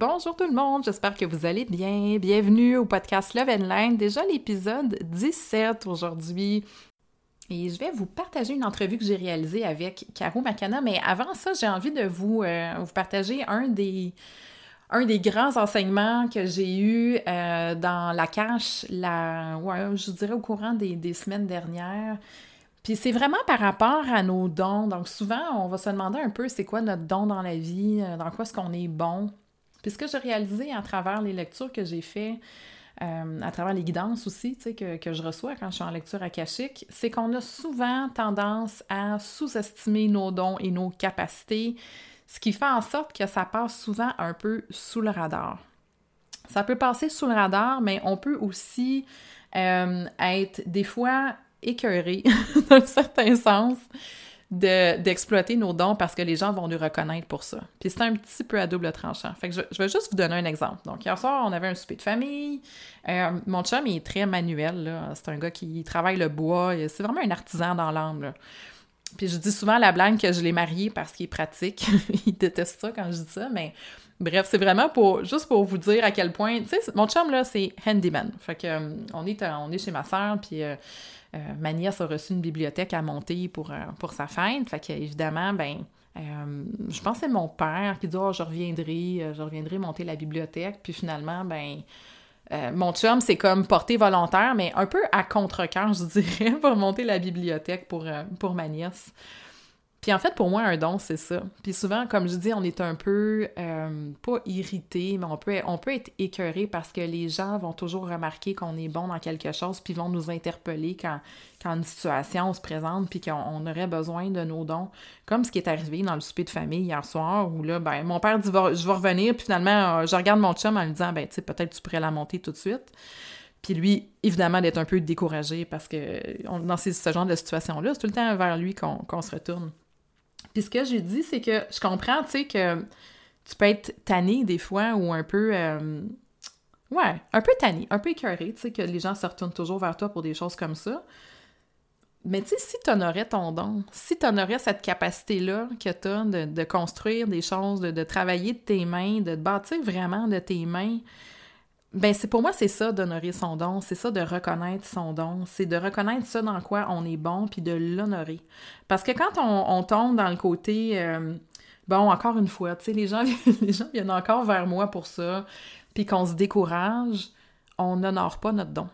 Bonjour tout le monde, j'espère que vous allez bien. Bienvenue au podcast Love and Line, déjà l'épisode 17 aujourd'hui. Et je vais vous partager une entrevue que j'ai réalisée avec Caro Macana, mais avant ça, j'ai envie de vous, euh, partager un des, grands enseignements que j'ai eu euh, dans la cache, la, ouais, je dirais au courant des, des semaines dernières. Puis c'est vraiment par rapport à nos dons. Donc souvent, on va se demander un peu c'est quoi notre don dans la vie, dans quoi est-ce qu'on est bon? Puis ce que j'ai réalisé à travers les lectures que j'ai faites, euh, à travers les guidances aussi que, que, je reçois quand je suis en lecture akashique, c'est qu'on a souvent tendance à sous-estimer nos dons et nos capacités, ce qui fait en sorte que ça passe souvent un peu sous le radar. Ça peut passer sous le radar, mais on peut aussi euh, être des fois écœuré, dans un certain sens, d'exploiter nos dons parce que les gens vont nous reconnaître pour ça. Puis c'est un petit peu à double tranchant. Fait que je, vais juste vous donner un exemple. Donc, hier soir, on avait un souper de famille. Euh, mon chum, il est très manuel, C'est un gars qui travaille le bois. C'est vraiment un artisan dans l'âme, Puis je dis souvent la blague que je l'ai marié parce qu'il est pratique. il déteste ça quand je dis ça, mais bref, c'est vraiment pour juste pour vous dire à quel point, tu sais, mon chum là, c'est handyman. Fait que euh, on est on est chez ma sœur, puis euh, euh, ma nièce a reçu une bibliothèque à monter pour, euh, pour sa fête. Fait qu'évidemment, ben, euh, je pense que c'est mon père qui dit oh, je reviendrai, je reviendrai monter la bibliothèque. Puis finalement, ben, mon chum, c'est comme porté volontaire, mais un peu à contre-cœur, je dirais, pour monter la bibliothèque pour ma nièce. Puis en fait, pour moi, un don, c'est ça. Puis souvent, comme je dis, on est un peu, euh, pas irrité, mais on peut, on peut être écœuré parce que les gens vont toujours remarquer qu'on est bon dans quelque chose, puis vont nous interpeller quand, quand une situation se présente, puis qu'on aurait besoin de nos dons. Comme ce qui est arrivé dans le souper de famille hier soir, où là, ben, mon père dit, je vais revenir, puis finalement, euh, je regarde mon chum en lui disant, ben, tu sais, peut-être tu pourrais la monter tout de suite. Puis lui, évidemment, d'être un peu découragé parce que dans ce genre de situation-là, c'est tout le temps vers lui qu'on se retourne. Puis ce que j'ai dit, c'est que je comprends, tu sais, que tu peux être tanné des fois ou un peu. Euh, ouais, un peu tanné, un peu écœuré, tu sais, que les gens se retournent toujours vers toi pour des choses comme ça. Mais tu sais, si tu honorais ton don, si tu honorais cette capacité-là que tu as de, construire des choses, de, travailler de tes mains, de bâtir vraiment de tes mains, ben c'est pour moi c'est ça d'honorer son don, c'est ça de reconnaître son don, c'est de reconnaître ça dans quoi on est bon puis de l'honorer. Parce que quand on, tombe dans le côté euh, bon encore une fois, tu sais les gens les gens viennent encore vers moi pour ça, puis qu'on se décourage, on n'honore pas notre don.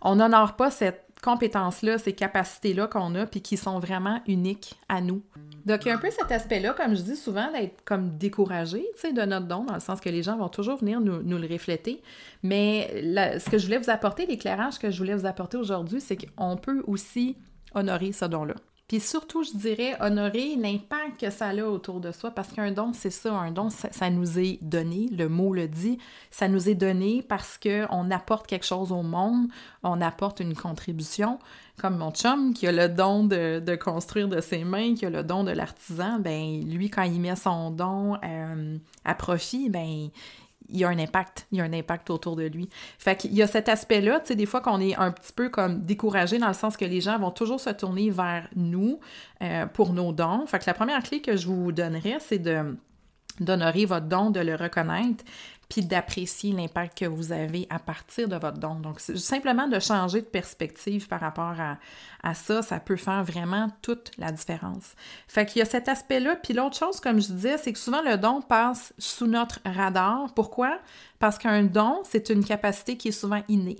On n'honore pas cette compétences-là, ces capacités-là qu'on a, puis qui sont vraiment uniques à nous. Donc, il y a un peu cet aspect-là, comme je dis souvent, d'être comme découragé, tu sais, de notre don, dans le sens que les gens vont toujours venir nous, le refléter. Mais ce que je voulais vous apporter, l'éclairage que je voulais vous apporter aujourd'hui, c'est qu'on peut aussi honorer ce don-là. Puis surtout, je dirais, honorer l'impact que ça a autour de soi, parce qu'un don, c'est ça, un don, ça, nous est donné, le mot le dit, ça nous est donné parce qu'on apporte quelque chose au monde, on apporte une contribution, comme mon chum qui a le don de, construire de ses mains, qui a le don de l'artisan, ben lui, quand il met son don euh, à profit, ben il y a un impact, il y a un impact autour de lui. Fait qu'il y a cet aspect-là, tu sais, des fois qu'on est un petit peu comme découragé dans le sens que les gens vont toujours se tourner vers nous euh, pour nos dons. Fait que la première clé que je vous donnerais, c'est de d'honorer votre don, de le reconnaître, puis d'apprécier l'impact que vous avez à partir de votre don. Donc, simplement de changer de perspective par rapport à, ça, ça peut faire vraiment toute la différence. Fait qu'il y a cet aspect-là. Puis l'autre chose, comme je disais, c'est que souvent le don passe sous notre radar. Pourquoi? Parce qu'un don, c'est une capacité qui est souvent innée.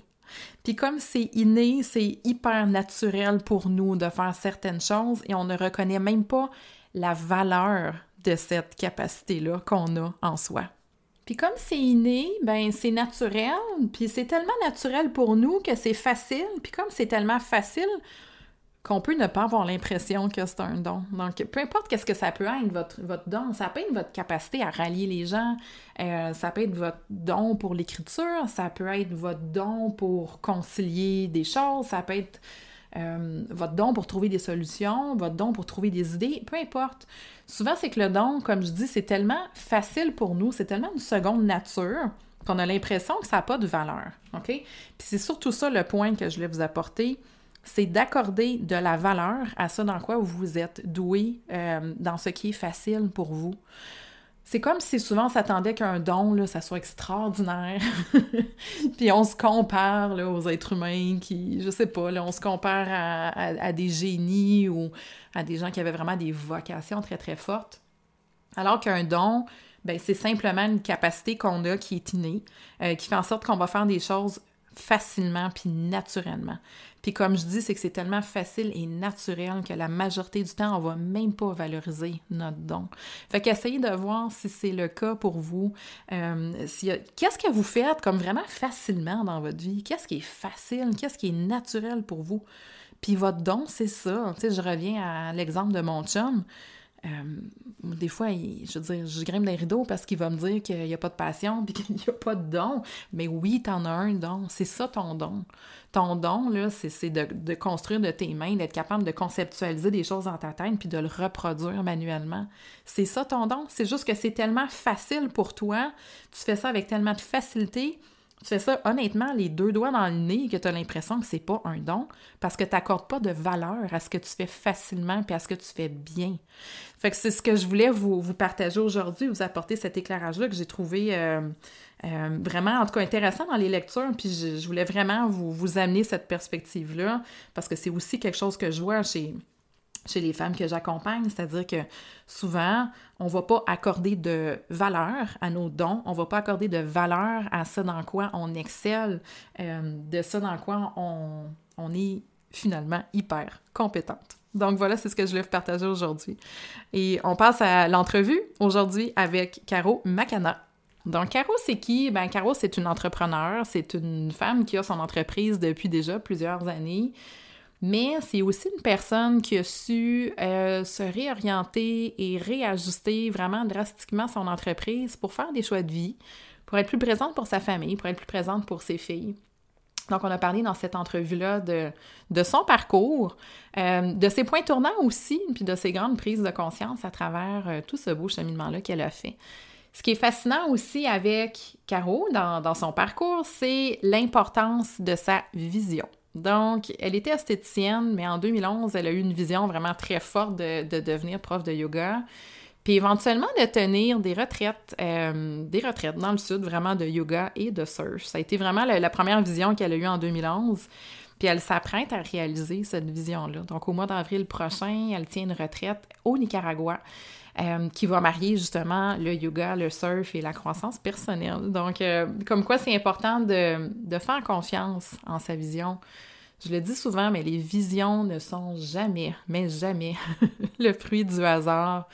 Puis comme c'est inné, c'est hyper naturel pour nous de faire certaines choses et on ne reconnaît même pas la valeur de cette capacité-là qu'on a en soi. Puis comme c'est inné, ben c'est naturel, puis c'est tellement naturel pour nous que c'est facile, puis comme c'est tellement facile qu'on peut ne pas avoir l'impression que c'est un don. Donc, peu importe qu'est-ce que ça peut être, votre, votre don, ça peut être votre capacité à rallier les gens, euh, ça peut être votre don pour l'écriture, ça peut être votre don pour concilier des choses, ça peut être euh, votre don pour trouver des solutions, votre don pour trouver des idées, peu importe. Souvent, c'est que le don, comme je dis, c'est tellement facile pour nous, c'est tellement une seconde nature qu'on a l'impression que ça n'a pas de valeur. OK? Puis c'est surtout ça le point que je voulais vous apporter c'est d'accorder de la valeur à ça dans quoi vous êtes doué, euh, dans ce qui est facile pour vous. C'est comme si souvent on s'attendait qu'un don, là, soit extraordinaire. Puis on se compare aux êtres humains qui, je sais pas, là, on se compare à, des génies ou à des gens qui avaient vraiment des vocations très, très fortes. Alors qu'un don, ben, c'est simplement une capacité qu'on a qui est innée, euh, qui fait en sorte qu'on va faire des choses facilement puis naturellement. Puis comme je dis, c'est que c'est tellement facile et naturel que la majorité du temps, on va même pas valoriser notre don. Fait qu'essayez de voir si c'est le cas pour vous. Euh, qu'est-ce que vous faites comme vraiment facilement dans votre vie? Qu'est-ce qui est facile? Qu'est-ce qui est naturel pour vous? Puis votre don, c'est ça. Tu sais, je reviens à l'exemple de mon chum. Euh, des fois, je veux dire, je grimpe des rideaux parce qu'il va me dire qu'il n'y a pas de passion puis qu'il n'y a pas de don. Mais oui, tu en as un don. C'est ça ton don. Ton don, là, c'est de, de, construire de tes mains, d'être capable de conceptualiser des choses dans ta tête puis de le reproduire manuellement. C'est ça ton don. C'est juste que c'est tellement facile pour toi. Tu fais ça avec tellement de facilité tu fais ça honnêtement, les deux doigts dans le nez, que tu as l'impression que c'est pas un don, parce que tu n'accordes pas de valeur à ce que tu fais facilement puis à ce que tu fais bien. Fait que c'est ce que je voulais vous, partager aujourd'hui, vous apporter cet éclairage-là que j'ai trouvé euh, euh, vraiment, en tout cas, intéressant dans les lectures. Puis je, voulais vraiment vous amener cette perspective-là, parce que c'est aussi quelque chose que je vois chez chez les femmes que j'accompagne, c'est-à-dire que souvent, on ne va pas accorder de valeur à nos dons, on ne va pas accorder de valeur à ce dans quoi on excelle, euh, de ce dans quoi on, on est finalement hyper compétente. Donc voilà, c'est ce que je voulais partager aujourd'hui. Et on passe à l'entrevue aujourd'hui avec Caro Macana. Donc, Caro, c'est qui? Ben, Caro, c'est une entrepreneur, c'est une femme qui a son entreprise depuis déjà plusieurs années mais c'est aussi une personne qui a su euh, se réorienter et réajuster vraiment drastiquement son entreprise pour faire des choix de vie, pour être plus présente pour sa famille, pour être plus présente pour ses filles. Donc, on a parlé dans cette entrevue-là de, son parcours, euh, de ses points tournants aussi, puis de ses grandes prises de conscience à travers euh, tout ce beau cheminement-là qu'elle a fait. Ce qui est fascinant aussi avec Caro dans son parcours, c'est l'importance de sa vision. Donc, elle était esthéticienne, mais en 2011, elle a eu une vision vraiment très forte de, devenir prof de yoga. Puis éventuellement de tenir des retraites, euh, des retraites dans le sud, vraiment de yoga et de surf. Ça a été vraiment la, première vision qu'elle a eue en 2011. Puis elle s'apprête à réaliser cette vision-là. Donc au mois d'avril prochain, elle tient une retraite au Nicaragua. Euh, qui va marier justement le yoga, le surf et la croissance personnelle. Donc, euh, comme quoi c'est important de, de, faire confiance en sa vision, je le dis souvent, mais les visions ne sont jamais, mais jamais le fruit du hasard.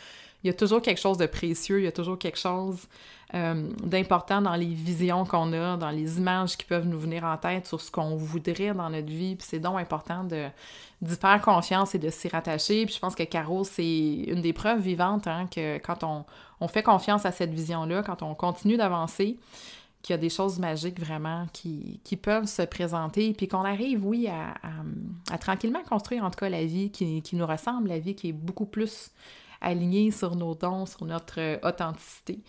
Il y a toujours quelque chose de précieux, il y a toujours quelque chose euh, d'important dans les visions qu'on a, dans les images qui peuvent nous venir en tête sur ce qu'on voudrait dans notre vie. Puis c'est donc important d'y faire confiance et de s'y rattacher. Puis je pense que Caro, c'est une des preuves vivantes hein, que quand on, on fait confiance à cette vision-là, quand on continue d'avancer, qu'il y a des choses magiques vraiment qui, peuvent se présenter, puis qu'on arrive, oui, à, tranquillement construire en tout cas la vie qui, nous ressemble, la vie qui est beaucoup plus alignée sur nos dons, sur notre euh, authenticité.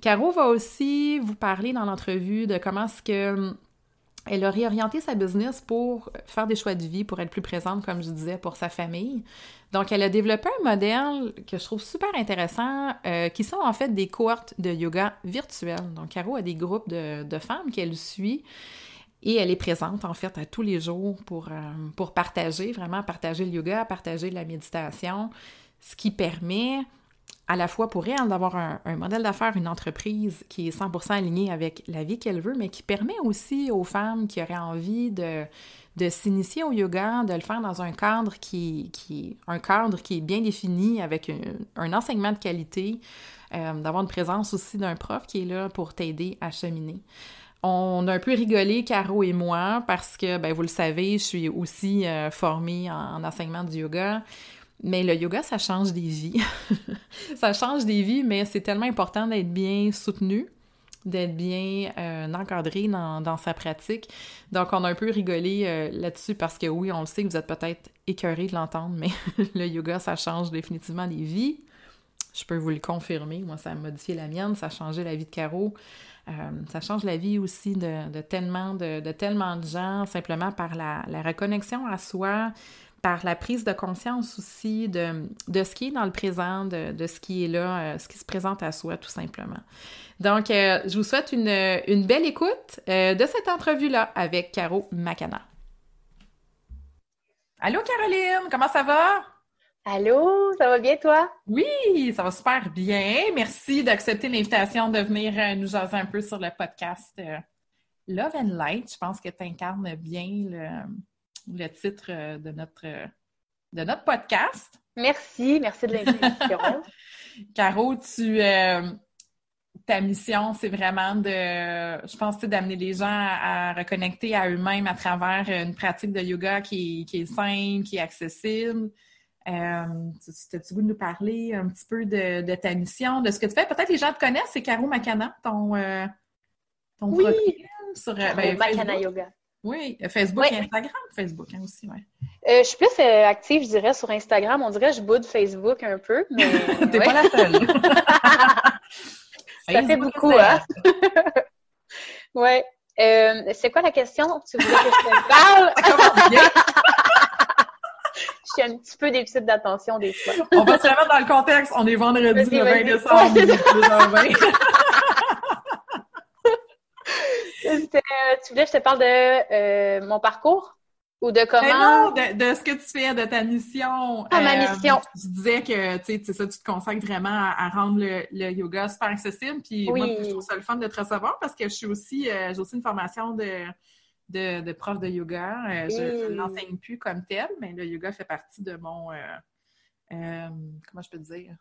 Caro va aussi vous parler dans l'entrevue de comment est-ce que elle a réorienté sa business pour faire des choix de vie, pour être plus présente, comme je disais, pour sa famille. Donc, elle a développé un modèle que je trouve super intéressant, euh, qui sont en fait des cohortes de yoga virtuelles. Donc, Caro a des groupes de, femmes qu'elle suit et elle est présente en fait à tous les jours pour, euh, pour partager, vraiment partager le yoga, partager la méditation, ce qui permet à la fois pour elle d'avoir un, modèle d'affaires, une entreprise qui est 100% alignée avec la vie qu'elle veut, mais qui permet aussi aux femmes qui auraient envie de, de s'initier au yoga, de le faire dans un cadre qui, qui un cadre qui est bien défini avec un, enseignement de qualité, euh, d'avoir une présence aussi d'un prof qui est là pour t'aider à cheminer. On a un peu rigolé, Caro et moi, parce que, ben, vous le savez, je suis aussi euh, formée en, enseignement du yoga. Mais le yoga, ça change des vies. ça change des vies, mais c'est tellement important d'être bien soutenu, d'être bien euh, encadré dans, sa pratique. Donc, on a un peu rigolé euh, là-dessus parce que oui, on le sait que vous êtes peut-être écœuré de l'entendre, mais le yoga, ça change définitivement des vies. Je peux vous le confirmer. Moi, ça a modifié la mienne, ça a changé la vie de Caro. Euh, ça change la vie aussi de, tellement, de, tellement de gens, simplement par la, la reconnexion à soi, par la prise de conscience aussi de, de ce qui est dans le présent, de, de ce qui est là, euh, ce qui se présente à soi, tout simplement. Donc, euh, je vous souhaite une, une belle écoute euh, de cette entrevue-là avec Caro Macana. Allô, Caroline, comment ça va? Allô, ça va bien toi? Oui, ça va super bien. Merci d'accepter l'invitation de venir nous jaser un peu sur le podcast Love and Light. Je pense que tu incarnes bien le, le titre euh, de notre, euh, de notre podcast. Merci, merci de l'invitation. Caro, tu, euh, ta mission, c'est vraiment de, je pense, d'amener les gens à, reconnecter à eux-mêmes à travers une pratique de yoga qui, qui est simple, qui est accessible. Euh, tu as-tu goût de nous parler un petit peu de, ta mission, de ce que tu fais? Peut-être les gens te connaissent, c'est Caro Makana, ton, ton oui. profil sur ben, Makana Yoga. Oui, Facebook et Instagram, Facebook hein, aussi, oui. Euh, je suis plus euh, active, je dirais, sur Instagram. On dirait que je boude Facebook un peu, mais... T'es pas la seule. Ça fait beaucoup, hein? Euh, c'est quoi la question? Tu voulais que je te parle? je suis un petit peu déficit d'attention des fois. On va se remettre dans le contexte. On est vendredi le 20 décembre 2020. Euh, tu voulais que je te parle de euh, mon parcours? Ou de comment? non, de, ce que tu fais, de ta mission. Ah, ma euh, mission. Tu disais que tu sais, ça, tu te consacres vraiment à, rendre le, yoga super accessible. Puis moi, je trouve ça le fun de te recevoir parce que je suis aussi, j'ai aussi une formation de, de, prof de yoga. je, n'enseigne plus comme tel, mais le yoga fait partie de mon comment je peux te dire?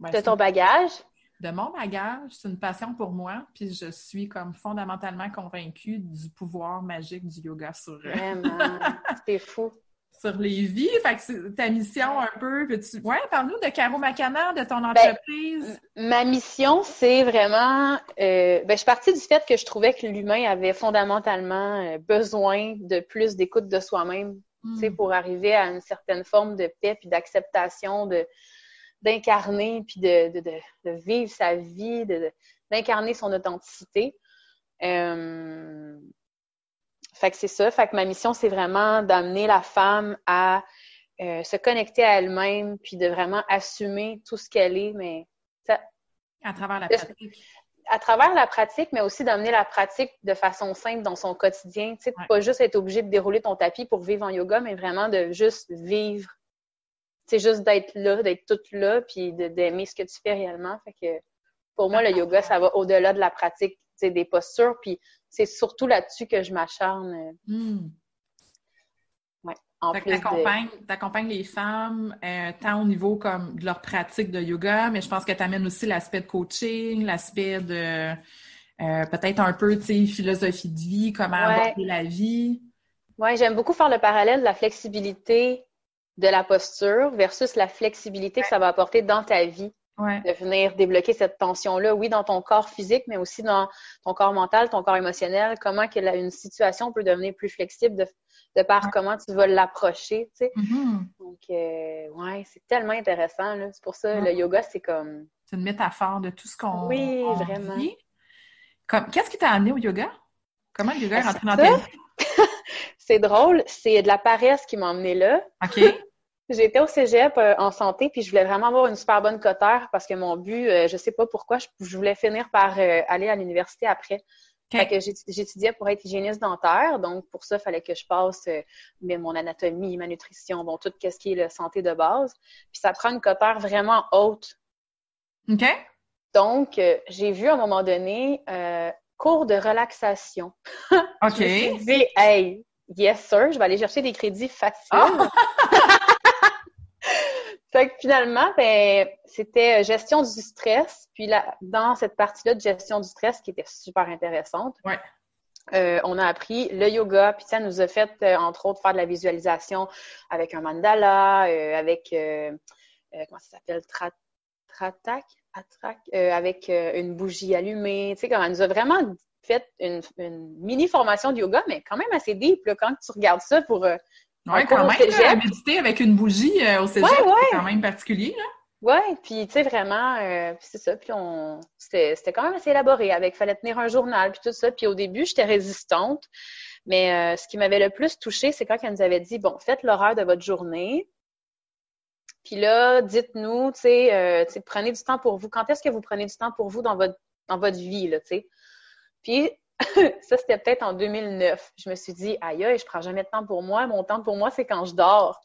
de ton bagage? De mon bagage, c'est une passion pour moi, puis je suis comme fondamentalement convaincue du pouvoir magique du yoga sur euh, Vraiment, c'est fou. sur les vies. Fait que c'est ta mission un peu. Tu... Ouais, parle-nous de Caro Macana, de ton ben, entreprise. ma mission, c'est vraiment. Euh, ben, je suis partie du fait que je trouvais que l'humain avait fondamentalement euh, besoin de plus d'écoute de soi-même, tu sais, hmm. pour arriver à une certaine forme de paix puis d'acceptation de d'incarner puis de, de, de, vivre sa vie, d'incarner son authenticité. Euh, fait que c'est ça. Fait que ma mission, c'est vraiment d'amener la femme à euh, se connecter à elle-même puis de vraiment assumer tout ce qu'elle est, mais ça, à travers la pratique. À travers la pratique, mais aussi d'amener la pratique de façon simple dans son quotidien. Tu sais, pas juste être obligé de dérouler ton tapis pour vivre en yoga, mais vraiment de juste vivre c'est juste d'être là, d'être toute là, puis d'aimer ce que tu fais réellement. Fait que pour moi, le yoga, ça va au-delà de la pratique des postures, puis c'est surtout là-dessus que je m'acharne. Ouais, en fait plus t'accompagnes, les femmes euh, tant au niveau comme de leur pratique de yoga, mais je pense que tu amènes aussi l'aspect de coaching, l'aspect de euh, peut-être un peu, tu sais, philosophie de vie, comment aborder la vie. Oui, j'aime beaucoup faire le parallèle de la flexibilité de la posture versus la flexibilité que ça va apporter dans ta vie. De venir débloquer cette tension-là, oui, dans ton corps physique, mais aussi dans ton corps mental, ton corps émotionnel, comment que une situation peut devenir plus flexible de, de par comment tu vas l'approcher, tu sais. Mm-hmm. Donc, euh, ouais, c'est tellement intéressant, là. C'est pour ça, le yoga, c'est comme... C'est une métaphore de tout ce qu'on Oui, vraiment. Qu'est-ce qui t'a amené au yoga? Comment le yoga est rentré dans ta vie? c'est drôle, c'est de la paresse qui m'a emmenée là. OK. J'étais au cégep euh, en santé, puis je voulais vraiment avoir une super bonne coteur parce que mon but, euh, je sais pas pourquoi, je, voulais finir par euh, aller à l'université après. Fait que j'étudiais pour être hygiéniste dentaire, donc pour ça, il fallait que je passe mais mon anatomie, ma nutrition, bon, tout ce qui est la santé de base. Puis ça prend une coteur vraiment haute. OK. Donc, j'ai vu à un moment donné cours de relaxation. OK. je me suis dit, hey, yes sir, je vais aller chercher des crédits faciles. Ah! Fait que finalement, ben, c'était gestion du stress. Puis là, dans cette partie-là de gestion du stress qui était super intéressante, ouais. euh, on a appris le yoga. Puis ça nous a fait, euh, entre autres, faire de la visualisation avec un mandala, euh, avec, euh, comment ça s'appelle, tratak, avec une bougie allumée. Tu sais, comme elle nous a vraiment fait une, mini formation de yoga, mais quand même assez deep là, quand tu regardes ça pour oui, quand même, méditer avec une bougie euh, au cégep, c'est quand même particulier, là. Oui, puis tu sais, vraiment, euh, c'est ça, puis on... C'était quand même assez élaboré, avec, fallait tenir un journal, puis tout ça, puis au début, j'étais résistante, mais euh, ce qui m'avait le plus touchée, c'est quand elle nous avait dit, bon, faites l'horaire de votre journée, puis là, dites-nous, tu sais, prenez du temps pour vous. Quand est-ce que vous prenez du temps pour vous dans votre, dans votre vie, là, tu sais? Puis ça, c'était peut-être en 2009. Je me suis dit, aïe, aïe, je prends jamais de temps pour moi. Mon temps pour moi, c'est quand je dors.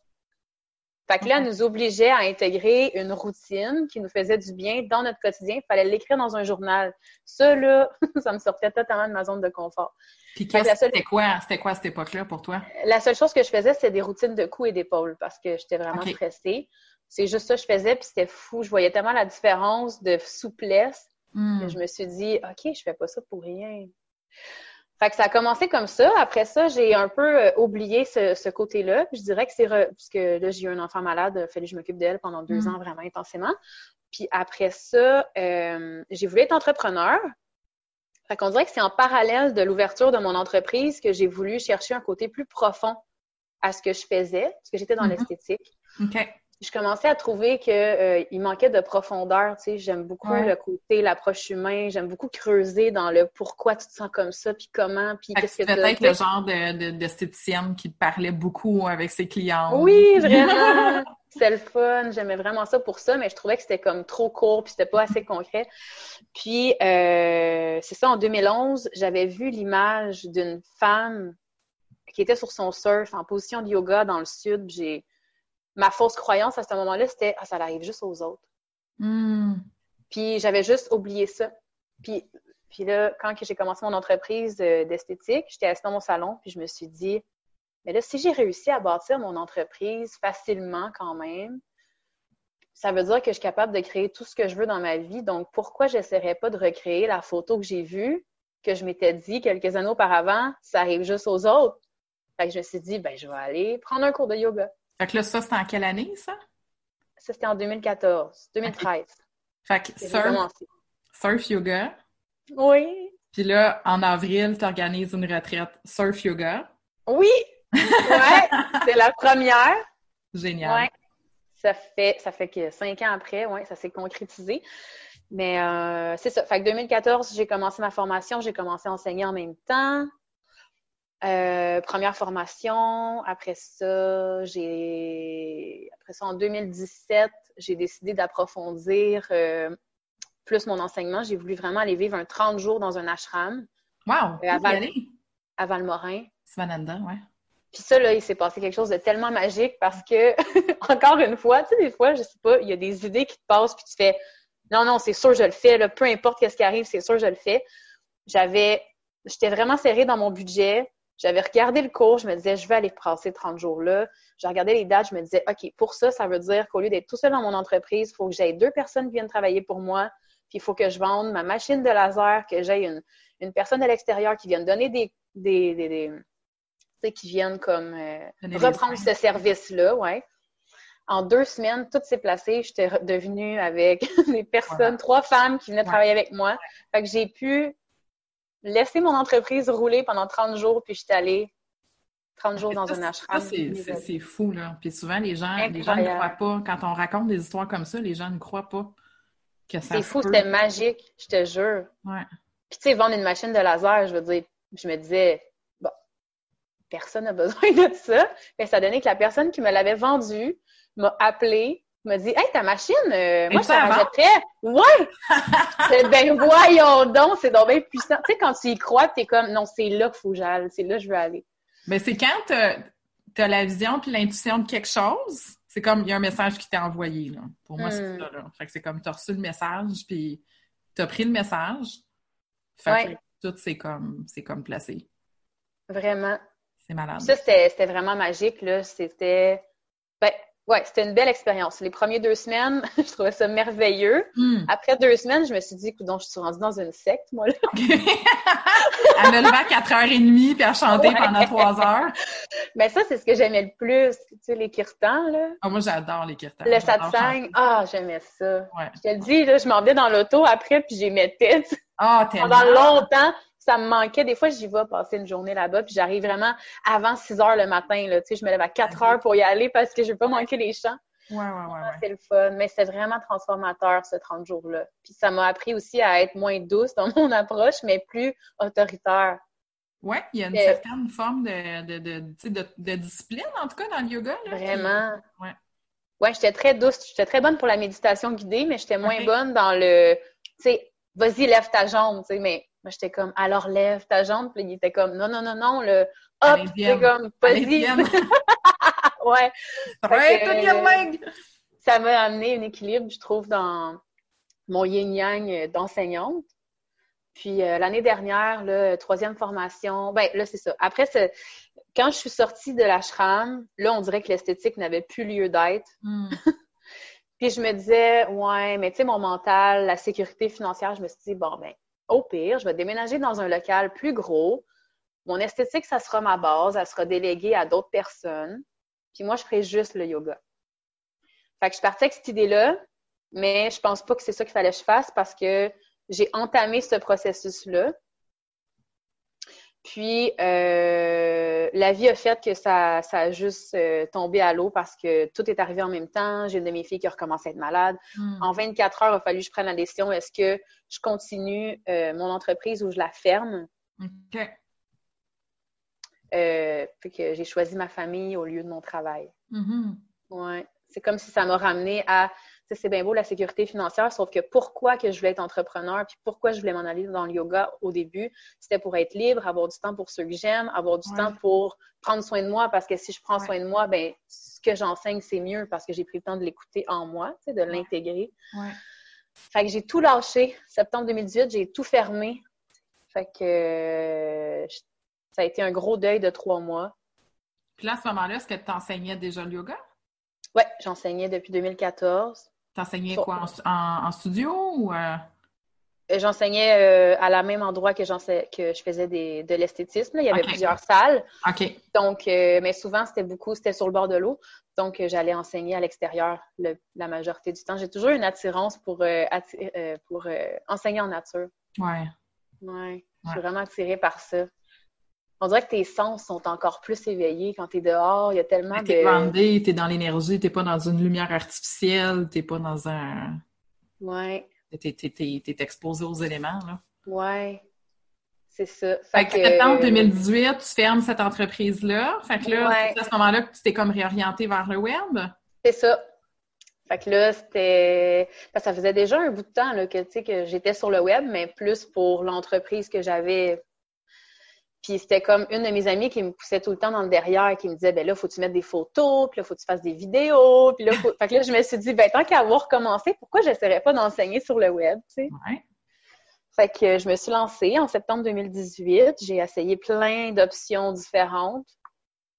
Fait que là, elle nous obligeait à intégrer une routine qui nous faisait du bien dans notre quotidien. Il fallait l'écrire dans un journal. Ça, là, ça me sortait totalement de ma zone de confort. Puis c'était quoi, c'était quoi à cette époque-là pour toi? La seule chose que je faisais, c'était des routines de cou et d'épaule parce que j'étais vraiment stressée. C'est juste ça que je faisais, puis c'était fou. Je voyais tellement la différence de souplesse hmm. que je me suis dit, OK, je fais pas ça pour rien. Fait que ça a commencé comme ça. Après ça, j'ai un peu euh, oublié ce, côté-là. Je dirais que c'est parce que là, j'ai eu un enfant malade, il fallait que je m'occupe d'elle pendant deux mm. ans vraiment intensément. Puis après ça, euh, j'ai voulu être entrepreneur. Fait qu'on dirait que c'est en parallèle de l'ouverture de mon entreprise que j'ai voulu chercher un côté plus profond à ce que je faisais, parce que j'étais dans mm-hmm. l'esthétique. Je commençais à trouver qu'il euh, manquait de profondeur. Tu sais, j'aime beaucoup le côté l'approche humaine. J'aime beaucoup creuser dans le pourquoi tu te sens comme ça, puis comment, puis qu'est-ce que, tu peut-être le genre de, d'esthéticienne qui parlait beaucoup avec ses clients. Oui, vraiment. C'était le fun. J'aimais vraiment ça pour ça, mais je trouvais que c'était comme trop court, puis c'était pas assez concret. Puis euh, c'est ça, en 2011, j'avais vu l'image d'une femme qui était sur son surf en position de yoga dans le sud. J'ai ma fausse croyance à ce moment-là, c'était ah, ça arrive juste aux autres. Hmm. Puis j'avais juste oublié ça. Puis, puis là, quand j'ai commencé mon entreprise euh, d'esthétique, j'étais assise dans mon salon, puis je me suis dit, mais là, si j'ai réussi à bâtir mon entreprise facilement quand même, ça veut dire que je suis capable de créer tout ce que je veux dans ma vie. Donc, pourquoi j'essaierais pas de recréer la photo que j'ai vue, que je m'étais dit quelques années auparavant, ça arrive juste aux autres? Fait que je me suis dit, ben, je vais aller prendre un cours de yoga. Fait que là, ça, c'était en quelle année, ça? Ça, c'était en 2014, 2013. Fait que surf, surf yoga. Oui. Puis là, en avril, tu organises une retraite surf yoga. Oui! Ouais! c'est la première. Génial. Ouais. Ça fait, ça fait que cinq ans après, ouais, ça s'est concrétisé. Mais euh, c'est ça. Fait que 2014, j'ai commencé ma formation, j'ai commencé à enseigner en même temps. Euh, première formation. Après ça, j'ai après ça en 2017, j'ai décidé d'approfondir euh, plus mon enseignement. J'ai voulu vraiment aller vivre un 30 jours dans un ashram. Wow! Euh, à, Val... à Valmorin. Svananda, ouais. Puis ça, là, il s'est passé quelque chose de tellement magique parce que, encore une fois, tu sais, des fois, je sais pas, il y a des idées qui te passent, puis tu fais non, non, c'est sûr, je le fais, là, peu importe qu'est-ce qui arrive, c'est sûr, je le fais. J'avais, j'étais vraiment serrée dans mon budget. J'avais regardé le cours, je me disais, je vais aller passer 30 jours là. J'ai regardé les dates, je me disais, OK, pour ça, ça veut dire qu'au lieu d'être tout seul dans mon entreprise, il faut que j'aie deux personnes qui viennent travailler pour moi, puis il faut que je vende ma machine de laser, que j'aie une, une personne à l'extérieur qui vienne donner des, des, des, des tu sais, qui viennent comme euh, reprendre ce service-là, ouais. En deux semaines, tout s'est placé. J'étais devenue avec des personnes, trois femmes qui venaient travailler avec moi. Fait que j'ai pu laisser mon entreprise rouler pendant 30 jours, puis je suis allée 30 jours dans un ashram. C'est fou, là. Puis souvent, les gens, les gens ne croient pas. Quand on raconte des histoires comme ça, les gens ne croient pas que ça C'est fou, c'était magique, je te jure. Ouais. Puis tu sais, vendre une machine de laser, je veux dire, je me disais, bon. personne n'a besoin de ça. Mais ça donné que la personne qui me l'avait vendu m'a appelé, m'a dit Hey, ta machine, euh, moi, je la rachèterais. Ouais! ben, voyons donc, c'est donc bien puissant. Tu sais, quand tu y crois, t'es comme Non, c'est là qu'il faut que j'aille, c'est là que je veux aller. Mais c'est quand tu as la vision puis l'intuition de quelque chose, c'est comme il y a un message qui t'est envoyé. Là. Pour moi, c'est hmm. ça. Là. Fait que c'est comme tu as reçu le message, puis tu as pris le message. Fait que tout c'est comme c'est comme placé. Vraiment. C'est malade. Ça, c'était vraiment magique. là. C'était. Ben, Ouais, c'était une belle expérience. Les premières deux semaines, je trouvais ça merveilleux. Hmm. Après deux semaines, je me suis dit, écoute, je suis rendue dans une secte, moi, là. à me lever à 4h30 puis à chanter pendant trois heures. Mais ça, c'est ce que j'aimais le plus. Tu sais, les kirtans, là. Ah, moi, j'adore les kirtans. Le satsang. Ah, j'aimais ça. Ouais. Je te le dis, là, je m'en vais dans l'auto après puis j'ai mes têtes. Ah, tellement. Pendant longtemps ça me manquait. Des fois, j'y vais passer une journée là-bas, puis j'arrive vraiment avant 6 heures le matin. Là, tu sais, je me lève à 4 heures pour y aller parce que je veux pas manquer les champs. Ouais, ouais, ouais. Ah, c'est le fun. Mais c'est vraiment transformateur, ce 30 jours-là. Puis ça m'a appris aussi à être moins douce dans mon approche, mais plus autoritaire. Oui, il y a une certaine forme de, de, de, discipline, en tout cas, dans le yoga. Là, vraiment. Oui, Ouais, j'étais très douce. J'étais très bonne pour la méditation guidée, mais j'étais moins bonne dans le, tu sais, vas-y, lève ta jambe, tu sais, mais moi, j'étais comme, alors lève ta jambe. Puis il était comme, non, non, non, non, le hop, c'est comme, vas-y. ouais. ça m'a amené un équilibre, je trouve, dans mon yin-yang d'enseignante. Puis euh, l'année dernière, le troisième formation, ben là, c'est ça. Après, quand je suis sortie de l'ashram, là, on dirait que l'esthétique n'avait plus lieu d'être. Hmm. Puis je me disais, ouais, mais tu sais, mon mental, la sécurité financière, je me suis dit, bon, ben, au pire, je vais déménager dans un local plus gros. Mon esthétique, ça sera ma base. Elle sera déléguée à d'autres personnes. Puis moi, je ferai juste le yoga. Fait que je partais avec cette idée-là, mais je pense pas que c'est ça qu'il fallait que je fasse parce que j'ai entamé ce processus-là. Puis, euh, la vie a fait que ça, ça a juste euh, tombé à l'eau parce que tout est arrivé en même temps. J'ai une de mes filles qui a recommencé à être malade. Hmm. En 24 heures, il a fallu que je prenne la décision est-ce que je continue euh, mon entreprise ou je la ferme? OK. puis que j'ai choisi ma famille au lieu de mon travail. Mm-hmm. Ouais. C'est comme si ça m'a ramené à c'est bien beau la sécurité financière, sauf que pourquoi que je voulais être entrepreneur, puis pourquoi je voulais m'en aller dans le yoga au début, c'était pour être libre, avoir du temps pour ceux que j'aime, avoir du temps pour prendre soin de moi, parce que si je prends soin de moi, ben ce que j'enseigne, c'est mieux parce que j'ai pris le temps de l'écouter en moi, de l'intégrer. Fait que j'ai tout lâché. Septembre 2018, j'ai tout fermé. Fait que ça a été un gros deuil de trois mois. Puis là, à ce moment-là, est-ce que tu enseignais déjà le yoga? Oui, j'enseignais depuis 2014. T'enseignais quoi, en, studio ou... Euh? Euh, j'enseignais euh, à la même endroit que, que je faisais de l'esthétisme. Il y avait plusieurs salles. OK. Donc, mais souvent, c'était beaucoup, c'était sur le bord de l'eau. Donc, j'allais enseigner à l'extérieur la majorité du temps. J'ai toujours une attirance pour, pour enseigner en nature. Ouais. Ouais. Je suis vraiment attirée par ça on dirait que tes sens sont encore plus éveillés quand tu es dehors. Il y a tellement de. T'es groundé, t'es dans l'énergie, t'es pas dans une lumière artificielle, t'es pas dans un. Ouais. T'es, es, exposé aux éléments, là. Ouais. C'est ça. Fait, que, septembre 2018, tu fermes cette entreprise-là. Fait que là, c'est à ce moment-là que tu t'es comme réorienté vers le web. C'est ça. Fait que là, c'était. Ça faisait déjà un bout de temps là, que, que j'étais sur le web, mais plus pour l'entreprise que j'avais puis c'était comme une de mes amies qui me poussait tout le temps dans le derrière, qui me disait, ben là, faut tu mettre des photos, puis là, faut que tu fasses des vidéos, puis là, faut... fait que là, je me suis dit, ben tant qu'à avoir commencé, pourquoi j'essaierais pas d'enseigner sur le web, tu sais? Ouais. Fait que je me suis lancée en septembre 2018. J'ai essayé plein d'options différentes.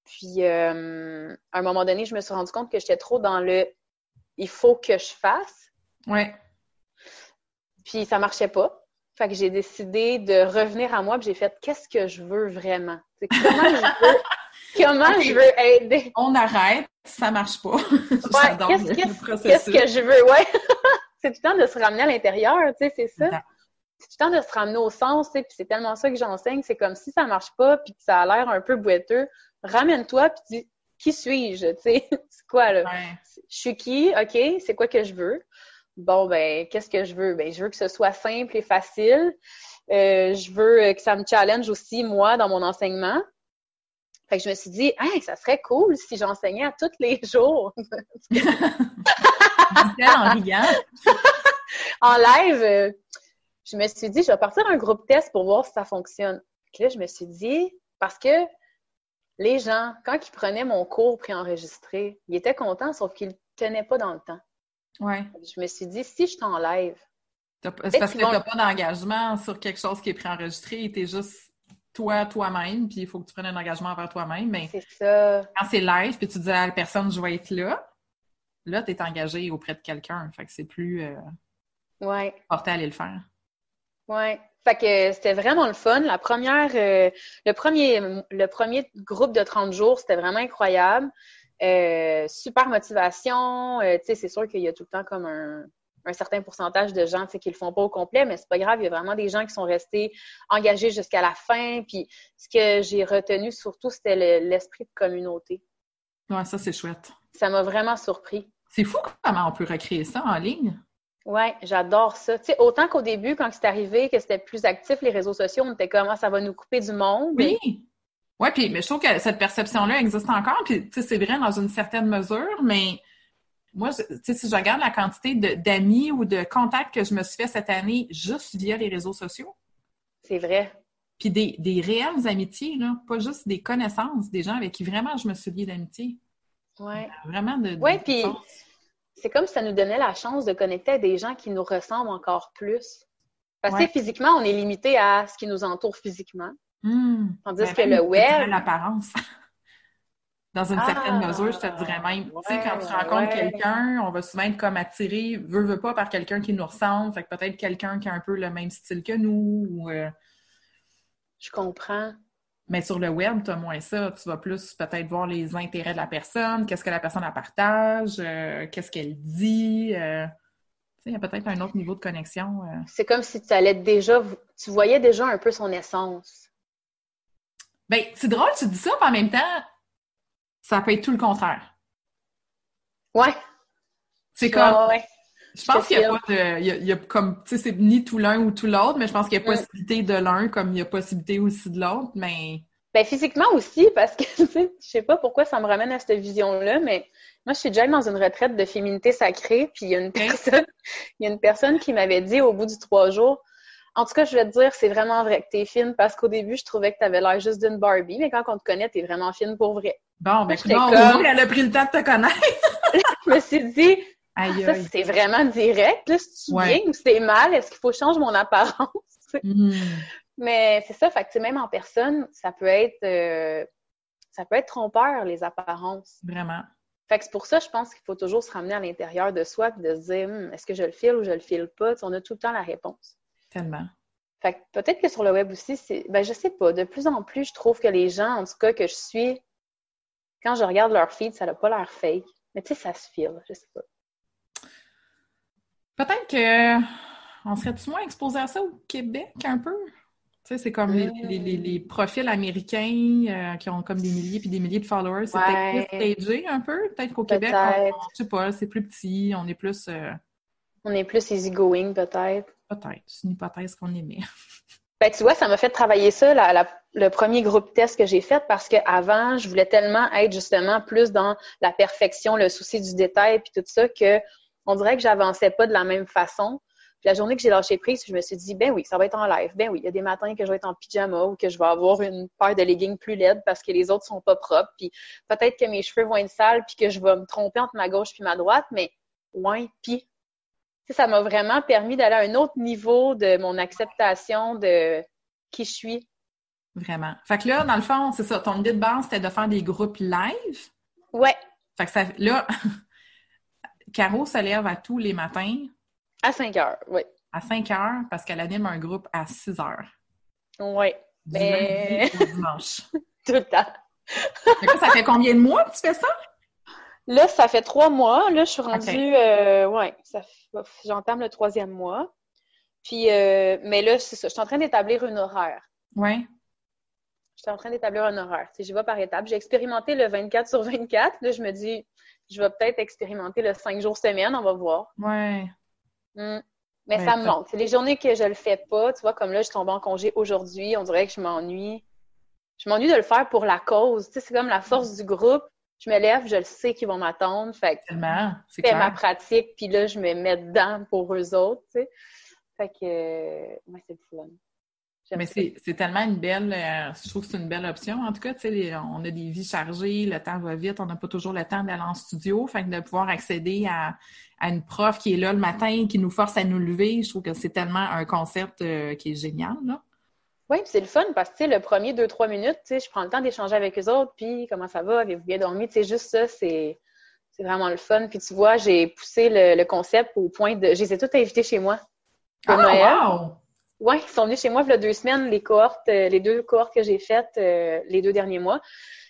Puis, euh, à un moment donné, je me suis rendu compte que j'étais trop dans le « il faut que je fasse ». Ouais. Puis, ça marchait pas. Fait que j'ai décidé de revenir à moi, puis j'ai fait qu'est-ce que je veux vraiment? comment je veux, comment je veux aider? On arrête, ça marche pas. Ouais, qu'est-ce, que je veux? Ouais. c'est tout le temps de se ramener à l'intérieur, tu sais, c'est ça. C'est tout le temps de se ramener au sens, tu sais, puis c'est tellement ça que j'enseigne. C'est comme si ça marche pas, puis que ça a l'air un peu boiteux, ramène-toi, puis dis qui suis-je? Tu sais, c'est quoi là? Je suis qui? OK, c'est quoi que je veux? Bon, ben, qu'est-ce que je veux? Ben, je veux que ce soit simple et facile. Euh, je veux que ça me challenge aussi, moi, dans mon enseignement. Fait que je me suis dit, hey, ça serait cool si j'enseignais à tous les jours. en riant. en live, euh, je me suis dit, je vais partir un groupe test pour voir si ça fonctionne. là, je me suis dit, parce que les gens, quand ils prenaient mon cours préenregistré, ils étaient contents, sauf qu'ils ne tenaient pas dans le temps. Ouais. Je me suis dit, si je t'enlève. C'est parce que tu n'as pas d'engagement sur quelque chose qui est préenregistré, tu es juste toi, toi-même, puis il faut que tu prennes un engagement envers toi-même. Mais c'est ça. Quand c'est live, puis tu dis à la personne, je vais être là, là, tu es engagé auprès de quelqu'un. Fait que c'est plus euh, ouais. porté à aller le faire. Ouais. Fait que c'était vraiment le fun. La première, euh, le premier, le premier groupe de 30 jours, c'était vraiment incroyable. Euh, super motivation. tu sais, c'est sûr qu'il y a tout le temps comme un, un certain pourcentage de gens qui ne le font pas au complet, mais c'est pas grave. Il y a vraiment des gens qui sont restés engagés jusqu'à la fin. Puis ce que j'ai retenu surtout, c'était l'esprit de communauté. Ouais, ça, c'est chouette. Ça m'a vraiment surpris. C'est fou comment on peut recréer ça en ligne. Oui, j'adore ça. Autant qu'au début, quand c'est arrivé, que c'était plus actif, les réseaux sociaux, on était comme, ah, ça va nous couper du monde. Oui. Oui, puis mais je trouve que cette perception-là existe encore. Puis, c'est vrai dans une certaine mesure, mais moi, si je regarde la quantité d'amis ou de contacts que je me suis fait cette année juste via les réseaux sociaux. C'est vrai. Puis des, des, réelles amitiés, là, pas juste des connaissances, des gens avec qui vraiment je me suis liée d'amitié. Oui. Vraiment de. Oui, puis c'est comme si ça nous donnait la chance de connecter à des gens qui nous ressemblent encore plus. Parce que physiquement, on est limité à ce qui nous entoure physiquement. Mmh. Tandis ben, que le web. L'apparence. Dans une certaine ah! mesure, je te dirais même. tu sais, quand tu rencontres quelqu'un, on va souvent être comme attiré, veut, veut pas, par quelqu'un qui nous ressemble. Fait que peut-être quelqu'un qui a un peu le même style que nous. Ou, euh, Je comprends. Mais sur le web, tu as moins ça. Tu vas plus peut-être voir les intérêts de la personne, qu'est-ce que la personne a partage, euh, qu'est-ce qu'elle dit. Euh, il y a peut-être un autre niveau de connexion. C'est comme si tu allais déjà, tu voyais déjà un peu son essence. Ben, c'est drôle, tu dis ça, mais en même temps, ça peut être tout le contraire. Ouais. C'est comme. Je pense qu'il n'y a pas de. Il y a, comme. Tu sais, c'est ni tout l'un ou tout l'autre, mais je pense qu'il y a mm. possibilité de l'un comme il y a possibilité aussi de l'autre, mais. Ben, physiquement aussi, parce que, tu sais, je sais pas pourquoi ça me ramène à cette vision-là, mais moi, je suis déjà dans une retraite de féminité sacrée, puis il y a une personne, il y a une personne qui m'avait dit au bout du trois jours, en tout cas, je vais te dire, c'est vraiment vrai que t'es fine parce qu'au début, je trouvais que tu avais l'air juste d'une Barbie, mais quand on te connaît, t'es vraiment fine pour vrai. Bon, ben, non, comme... elle a pris le temps de te connaître. je me suis dit, ah, ça, c'est vraiment direct. Là, si tu viens ou c'est mal, est-ce qu'il faut changer mon apparence? Hmm. Mais c'est ça, fait que même en personne, ça peut être euh, ça peut être trompeur, les apparences. Vraiment. Fait que c'est pour ça, je pense qu'il faut toujours se ramener à l'intérieur de soi et de se dire hmm, est-ce que je le file ou je le file pas? on a tout le temps la réponse. Tellement. Fait que peut-être que sur le web aussi, c'est. Ben, je sais pas. De plus en plus, je trouve que les gens, en tout cas, que je suis, quand je regarde leur feed, ça n'a pas l'air fake. Mais tu sais, ça se file. Je sais pas. Peut-être que on serait-tu moins exposé à ça au Québec un peu? Tu sais, c'est comme les, hmm. profils américains euh, qui ont comme des milliers puis des milliers de followers. C'est peut-être plus stagé un peu. Peut-être qu'au Québec, on, je sais pas, c'est plus petit, on est plus. Euh, on est plus easygoing, peut-être. Peut-être. C'est une hypothèse qu'on aimait. Ben, tu vois, ça m'a fait travailler ça, le premier groupe test que j'ai fait, parce qu'avant, je voulais tellement être justement plus dans la perfection, le souci du détail, puis tout ça, que on dirait que j'avançais pas de la même façon. Puis la journée que j'ai lâché prise, je me suis dit, ben oui, ça va être en live. Ben oui, il y a des matins que je vais être en pyjama ou que je vais avoir une paire de leggings plus laide parce que les autres sont pas propres. Puis peut-être que mes cheveux vont être sales puis que je vais me tromper entre ma gauche puis ma droite, mais ouais, puis ça m'a vraiment permis d'aller à un autre niveau de mon acceptation de qui je suis. Vraiment. Fait que là, dans le fond, c'est ça, ton idée de base, c'était de faire des groupes live? Ouais. Fait que ça, là, Caro se lève à tous les matins. À 5 heures, oui. À 5 heures, parce qu'elle anime un groupe à 6 heures. Oui. Mais... dimanche. Tout le temps. ça fait combien de mois que tu fais ça? Là, ça fait trois mois. Là, je suis rendue, euh, ouais, j'entame le troisième mois. Puis, euh, mais là, c'est ça. Je suis en train d'établir une horaire. Oui. Je suis en train d'établir un horaire. Tu je vais par étapes. J'ai expérimenté le 24 sur 24. Là, je me dis, je vais peut-être expérimenter le 5 jours semaine. On va voir. Oui. Hmm. Mais ça me manque. C'est les journées que je le fais pas. Tu vois, comme là, je tombe en congé aujourd'hui. On dirait que je m'ennuie. je m'ennuie de le faire pour la cause. Tu sais, c'est comme la force du groupe. Je me lève, je le sais qu'ils vont m'attendre. Fait que je fais ma pratique, puis là, je me mets dedans pour eux autres, tu sais. Fait que, ouais, c'est le fun. Mais c'est tellement une belle, euh, je trouve que c'est une belle option. En tout cas, on a des vies chargées, le temps va vite, on n'a pas toujours le temps d'aller en studio. Fait que de pouvoir accéder à, à, une prof qui est là le matin, qui nous force à nous lever, je trouve que c'est tellement un concept euh, qui est génial, là. Oui, c'est le fun parce que le premier deux, trois minutes, je prends le temps d'échanger avec eux autres, puis comment ça va, avez-vous bien dormi? C'est juste ça, c'est vraiment le fun. Puis tu vois, j'ai poussé le, concept au point de. Je les ai tous invités chez moi. Ah, Wow! Oui, ils sont venus chez moi il y a deux semaines, les cohortes, euh, les deux cohortes que j'ai faites euh, les deux derniers mois.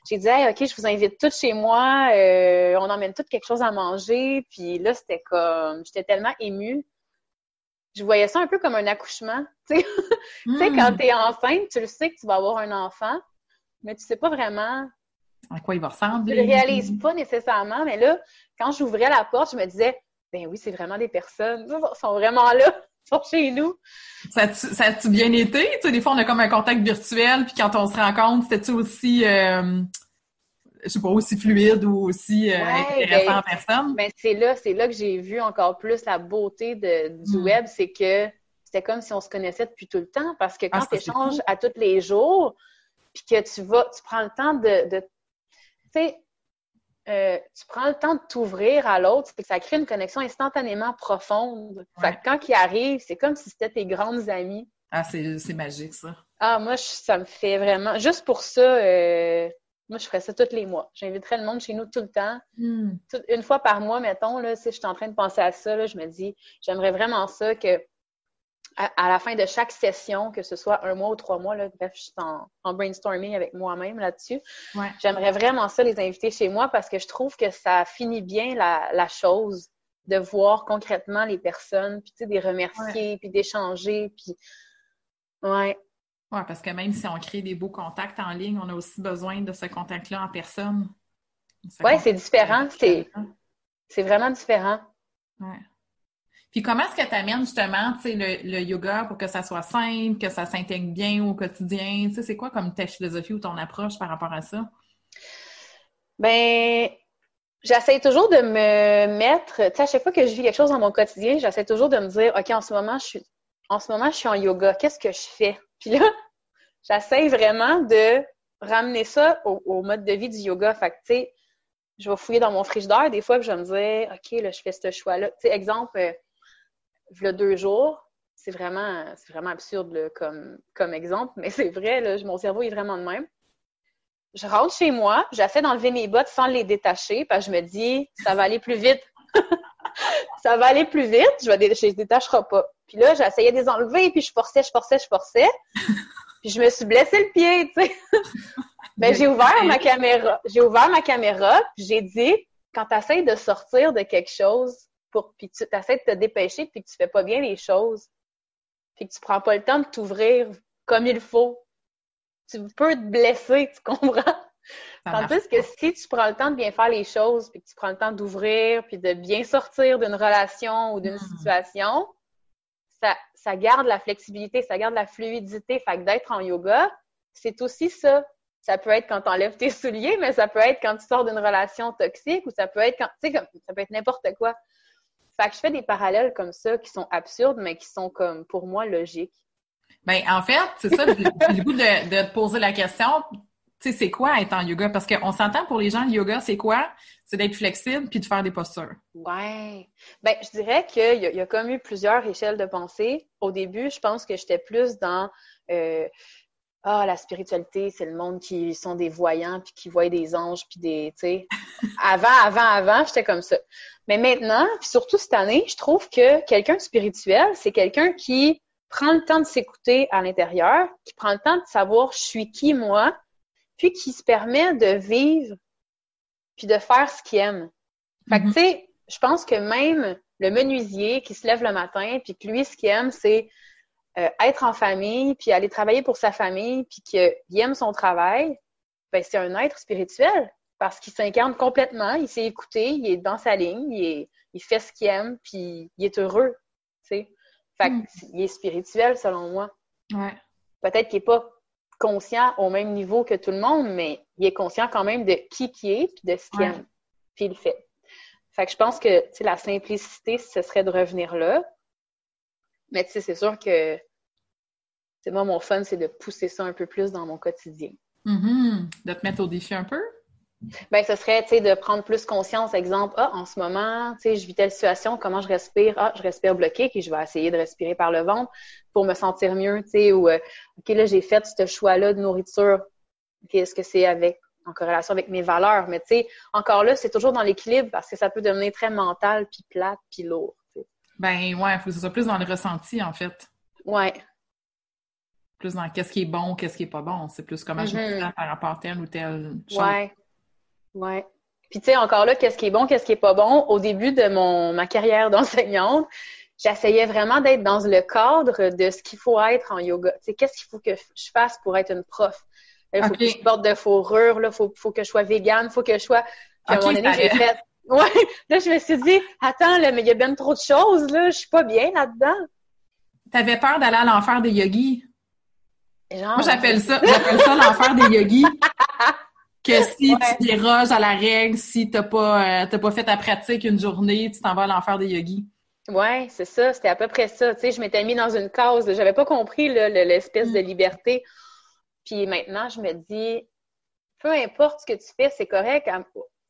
J'ai dit, OK, je vous invite toutes chez moi, euh, on emmène toutes quelque chose à manger. Puis là, c'était comme, j'étais tellement émue. Je voyais ça un peu comme un accouchement. Tu sais, quand hmm. tu es enceinte, tu le sais que tu vas avoir un enfant, mais tu sais pas vraiment à quoi il va ressembler. Tu le réalises pas nécessairement, mais là, quand j'ouvrais la porte, je me disais, ben oui, c'est vraiment des personnes, ils sont vraiment là sont chez nous. Ça a-tu bien été? Tu sais, des fois, on a comme un contact virtuel, puis quand on se rencontre, c'était-tu aussi, euh, je sais pas, aussi fluide ou aussi euh, intéressant ben, en personne? Ben c'est là, c'est là que j'ai vu encore plus la beauté de, du hmm. web, c'est que c'était comme si on se connaissait depuis tout le temps, parce que quand ah, tu échanges à tous les jours, puis que tu vas, tu prends le temps de, de tu sais, euh, tu prends le temps de t'ouvrir à l'autre, c'est que ça crée une connexion instantanément profonde. Fait quand il arrive, c'est comme si c'était tes grandes amies. Ah, c'est magique, ça. Ah, moi, ça me fait vraiment... Juste pour ça, euh, moi, je ferais ça tous les mois. J'inviterais le monde chez nous tout le temps. Hmm. une fois par mois, mettons, là, si je suis en train de penser à ça, là, je me dis, j'aimerais vraiment ça que à, la fin de chaque session, que ce soit un mois ou trois mois, là, bref, je suis en, brainstorming avec moi-même là-dessus. J'aimerais vraiment ça les inviter chez moi parce que je trouve que ça finit bien la, chose de voir concrètement les personnes, puis tu sais, des remercier, puis d'échanger, puis ouais. Ouais, parce que même si on crée des beaux contacts en ligne, on a aussi besoin de ce contact-là en personne. Oui, c'est différent. C'est vraiment différent. Ouais. Puis comment est-ce que tu amènes justement le, le yoga pour que ça soit simple, que ça s'intègre bien au quotidien? C'est quoi comme ta philosophie ou ton approche par rapport à ça? Ben, j'essaie toujours de me mettre, tu sais, à chaque fois que je vis quelque chose dans mon quotidien, j'essaie toujours de me dire, OK, en ce moment, je suis, en ce moment, je suis en yoga, qu'est-ce que je fais? Puis là, j'essaie vraiment de ramener ça au, mode de vie du yoga. Fait que, tu sais, je vais fouiller dans mon frigidaire des fois, que je me dire, OK, là, je fais ce choix-là. Tu sais, exemple, euh, a deux jours, c'est vraiment, vraiment absurde comme, comme exemple, mais c'est vrai, là, mon cerveau est vraiment de même. Je rentre chez moi, j'essaie d'enlever mes bottes sans les détacher, parce que je me dis, ça va aller plus vite. ça va aller plus vite, je ne les détacherai pas. Puis là, j'essayais de les enlever, puis je forçais, je forçais, je forçais. Puis je me suis blessé le pied, tu sais. ben, j'ai ouvert ma caméra. J'ai ouvert ma caméra, puis j'ai dit, quand tu essaies de sortir de quelque chose, puis tu essaies de te dépêcher, puis que tu fais pas bien les choses, puis que tu prends pas le temps de t'ouvrir comme il faut, tu peux te blesser, tu comprends? Tandis que si tu prends le temps de bien faire les choses, puis que tu prends le temps d'ouvrir, puis de bien sortir d'une relation ou d'une hmm. situation, ça, ça garde la flexibilité, ça garde la fluidité. Fait que d'être en yoga, c'est aussi ça. Ça peut être quand tu enlèves tes souliers, mais ça peut être quand tu sors d'une relation toxique ou ça peut être quand, tu sais, ça peut être n'importe quoi. Fait que je fais des parallèles comme ça qui sont absurdes, mais qui sont comme, pour moi, logiques. Ben, en fait, c'est ça, j'ai le goût de, de, te poser la question. Tu sais, c'est quoi être en yoga? Parce qu'on s'entend pour les gens, le yoga, c'est quoi? C'est d'être flexible puis de faire des postures. Ouais. Ben, je dirais qu'il y, a, y a comme eu plusieurs échelles de pensée. Au début, je pense que j'étais plus dans euh, ah la spiritualité c'est le monde qui sont des voyants puis qui voient des anges puis des tu sais avant avant avant j'étais comme ça mais maintenant puis surtout cette année je trouve que quelqu'un de spirituel c'est quelqu'un qui prend le temps de s'écouter à l'intérieur qui prend le temps de savoir je suis qui moi puis qui se permet de vivre puis de faire ce qu'il aime fait que mm-hmm. tu sais je pense que même le menuisier qui se lève le matin puis que lui ce qu'il aime c'est euh, être en famille, puis aller travailler pour sa famille, puis qu'il aime son travail, ben, c'est un être spirituel parce qu'il s'incarne complètement, il s'est écouté, il est dans sa ligne, il, il fait ce qu'il aime, puis il est heureux, tu sais. Fait hmm. est spirituel selon moi. Ouais. Peut-être qu'il n'est pas conscient au même niveau que tout le monde, mais il est conscient quand même de qui qui est puis de ce qu'il aime. Puis il le fait. Fait que je pense que la simplicité, ce serait de revenir là. Mais tu sais, c'est sûr que moi, mon fun, c'est de pousser ça un peu plus dans mon quotidien. Mm-hmm. De te mettre au défi un peu? Ben, ce serait, tu sais, de prendre plus conscience. Exemple, ah, en ce moment, tu sais, je vis telle situation, comment je respire? Ah, je respire bloqué, puis je vais essayer de respirer par le ventre pour me sentir mieux, tu sais, ou, euh, OK, là, j'ai fait ce choix-là de nourriture. OK, est-ce que c'est avec, en corrélation avec mes valeurs? Mais, tu sais, encore là, c'est toujours dans l'équilibre parce que ça peut devenir très mental, puis plate, puis lourd. Ben, ouais, il faut que ce soit plus dans le ressenti, en fait. Ouais plus dans qu'est-ce qui est bon, qu'est-ce qui est pas bon. C'est plus comment je me mm-hmm. sens par rapport à telle ou telle chose. Ouais. Ouais. Puis tu sais, encore là, qu'est-ce qui est bon, qu'est-ce qui est pas bon? Au début de mon ma carrière d'enseignante, j'essayais vraiment d'être dans le cadre de ce qu'il faut être en yoga. Tu sais, qu'est-ce qu'il faut que je fasse pour être une prof? Il faut que je porte de fourrure, il faut, faut que je sois végane, il faut que je sois. Puis à un moment donné, j'ai fait. Ouais. Là, je me suis dit, attends, là, mais il y a bien trop de choses, là, je suis pas bien là-dedans. T'avais peur d'aller à l'enfer des yogis? Moi, j'appelle ça, j'appelle ça l'enfer des yogis. Que si tu déroges à la règle, si t'as pas, euh, pas fait ta pratique une journée, tu t'en vas à l'enfer des yogis. Ouais, c'est ça. C'était à peu près ça. Tu sais, je m'étais mis dans une case. J'avais pas compris l'espèce de mm. liberté. Puis maintenant, je me dis, peu importe ce que tu fais, c'est correct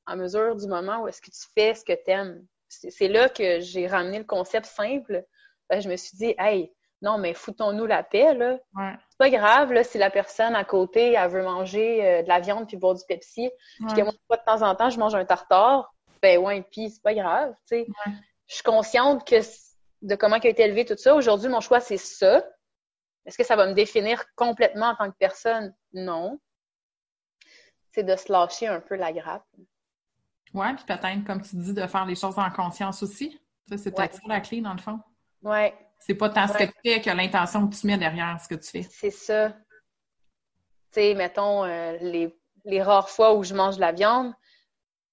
à, mesure du moment où est-ce que tu fais ce que tu aimes. C'est là que j'ai ramené le concept simple. Ben, je me suis dit, hey, non, mais foutons-nous la paix, là. C'est pas grave, là, si la personne à côté, elle veut manger euh, de la viande puis boire du Pepsi, puis que moi, de temps en temps, je mange un tartare, ben ouais, puis c'est pas grave, tu sais. Je suis consciente que de comment a été élevé tout ça. Aujourd'hui, mon choix, c'est ça. Est-ce que ça va me définir complètement en tant que personne? Non. C'est de se lâcher un peu la grappe. Ouais, puis peut-être, comme tu dis, de faire les choses en conscience aussi. Ça, c'est peut-être ça la clé, dans le fond. Ouais, c'est pas tant ce que tu fais que l'intention que tu mets derrière ce que tu fais. C'est ça. Tu sais, mettons, euh, les, rares fois où je mange de la viande,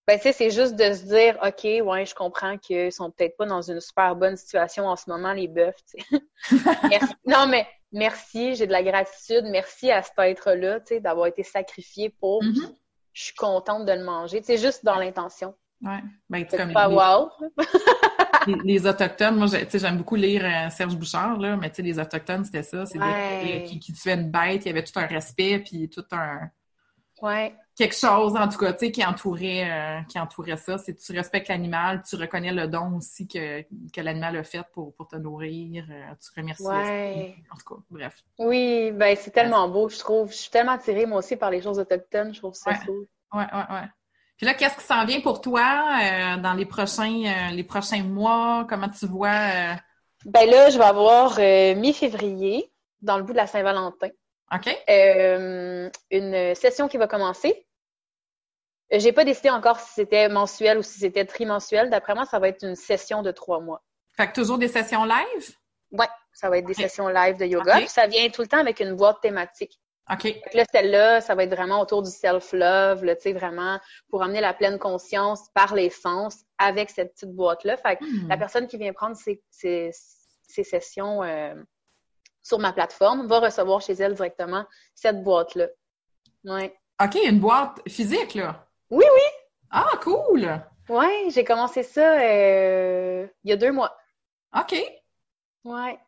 ben, tu sais, c'est juste de se dire, OK, ouais, je comprends qu'ils sont peut-être pas dans une super bonne situation en ce moment, les bœufs, non, mais merci, j'ai de la gratitude. Merci à cet être-là, tu sais, d'avoir été sacrifié pour. Mm-hmm. Je suis contente de le manger. C'est juste dans l'intention. Ouais. Ben, comme pas wow. les, Autochtones, moi, j'aime beaucoup lire euh, Serge Bouchard, là, mais les Autochtones, c'était ça. C'est qui, qui tuaient une bête, il y avait tout un respect, puis tout un... Ouais. Quelque chose, en tout cas, tu sais, qui entourait, euh, qui entourait ça. C'est tu respectes l'animal, tu reconnais le don aussi que, que l'animal a fait pour, pour te nourrir, euh, tu remercies. Ouais. En tout cas, bref. Oui, ben c'est tellement beau, je trouve. Je suis tellement attirée, moi aussi, par les choses autochtones. Je trouve ça cool. Ouais, ouais, ouais. Puis là, qu'est-ce qui s'en vient pour toi euh, dans les prochains, euh, les prochains mois? Comment tu vois? Euh? Ben là, je vais avoir mi-février, dans le bout de la Saint-Valentin. OK. une session qui va commencer. J'ai pas décidé encore si c'était mensuel ou si c'était trimensuel. D'après moi, ça va être une session de trois mois. Fait que toujours des sessions live? Oui, ça va être des sessions live de yoga. Puis ça vient tout le temps avec une boîte thématique. OK. là, celle-là, ça va être vraiment autour du self-love, tu sais, vraiment pour amener la pleine conscience par les sens avec cette petite boîte-là. Fait que hmm. la personne qui vient prendre ces, sessions euh, sur ma plateforme va recevoir chez elle directement cette boîte-là. Ouais. OK, une boîte physique, là? Oui, oui. Ah, cool! Oui, j'ai commencé ça euh, il y a deux mois. OK. Ouais.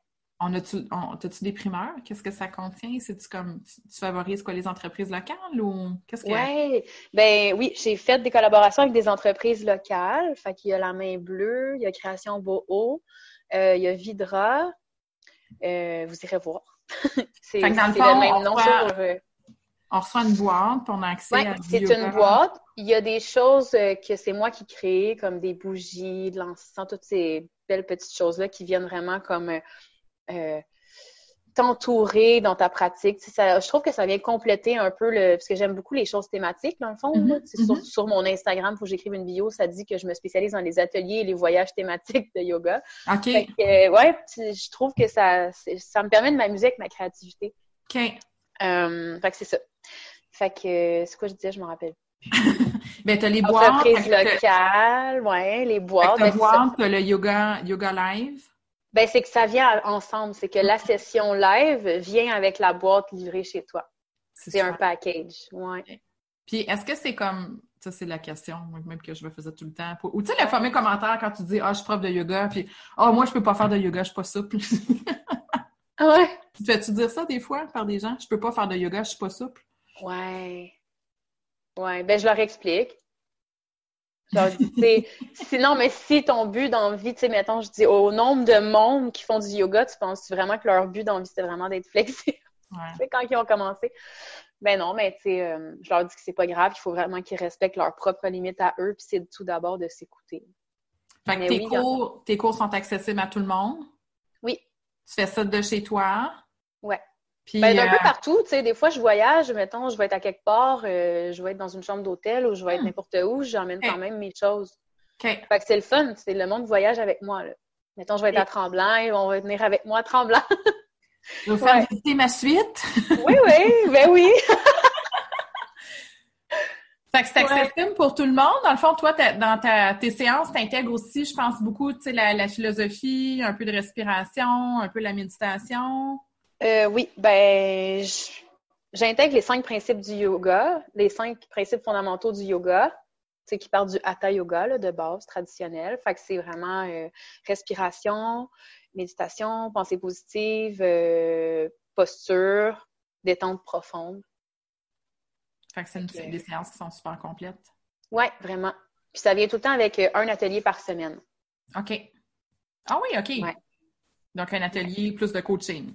On a-tu, tu des primeurs? Qu'est-ce que ça contient? C'est-tu comme, tu, favorises quoi, les entreprises locales ou qu'est-ce que... Ouais. Ben oui, j'ai fait des collaborations avec des entreprises locales. Fait qu'il y a La Main Bleue, il y a Création Boho, euh, il y a Vidra. Euh, vous irez voir. c'est, le, même nom euh, on reçoit une boîte, on a accès à c'est une boîte. Il y a des choses que c'est moi qui crée, comme des bougies, de l'encens, toutes ces belles petites choses-là qui viennent vraiment comme euh, t'entourer dans ta pratique. Ça, je trouve que ça vient compléter un peu le. Parce que j'aime beaucoup les choses thématiques, dans le fond. Mm-hmm, mm-hmm. sur, mon Instagram, faut que j'écrive une bio, ça dit que je me spécialise dans les ateliers et les voyages thématiques de yoga. OK. ouais, je trouve que ça, ça me permet de m'amuser avec ma créativité. OK. Euh, fait que c'est ça. Fait que c'est quoi je disais, je me rappelle. ben, t'as les boîtes. Entreprise locale, ouais, les boîtes. T'as ben, le yoga, yoga live. Ben, c'est que ça vient ensemble. C'est que la session live vient avec la boîte livrée chez toi. C'est un package, ouais. Puis est-ce que c'est comme ça, c'est la question, même que je me faisais tout le temps. Ou tu sais, le fameux commentaire quand tu dis Ah, je suis prof de yoga, puis Ah, moi, je peux pas faire de yoga, je suis pas souple. ah ouais? Tu fais-tu dire ça des fois par des gens? Je peux pas faire de yoga, je suis pas souple? Ouais. Ouais, ben je leur explique. Sinon, mais si ton but d'envie, tu sais, mettons, je dis au nombre de monde qui font du yoga, tu penses vraiment que leur but d'envie, c'est vraiment d'être flexible? Ouais. quand ils ont commencé. Ben non, mais tu sais, euh, je leur dis que c'est pas grave, il faut vraiment qu'ils respectent leurs propres limites à eux, puis c'est tout d'abord de s'écouter. Fait que tes, cours, tes cours sont accessibles à tout le monde? Oui. Tu fais ça de chez toi? Ouais. Puis, ben, d'un peu euh, partout, tu sais, des fois, je voyage, mettons, je vais être à quelque part, euh, je vais être dans une chambre d'hôtel ou je vais être hmm. n'importe où, j'emmène quand même mes choses. Fait que c'est le fun, c'est le monde voyage avec moi, là. Mettons, je vais être à Tremblant, on va venir avec moi à Tremblant. Je vais faire visiter ma suite? oui, oui, ben oui. fait que c'est accessible pour tout le monde. Dans le fond, toi, dans ta, tes séances, tu intègres aussi, je pense, beaucoup la, la philosophie, un peu de respiration, un peu la méditation. Euh, oui, ben, j'intègre les cinq principes du yoga, les cinq principes fondamentaux du yoga, qui partent du hatha yoga de base traditionnel. Fait que c'est vraiment euh, respiration, méditation, pensée positive, euh, posture, détente profonde. Fait que c'est des séances qui sont super complètes. Oui, vraiment. Puis ça vient tout le temps avec un atelier par semaine. OK. Ah oui, OK. Donc un atelier plus de coaching.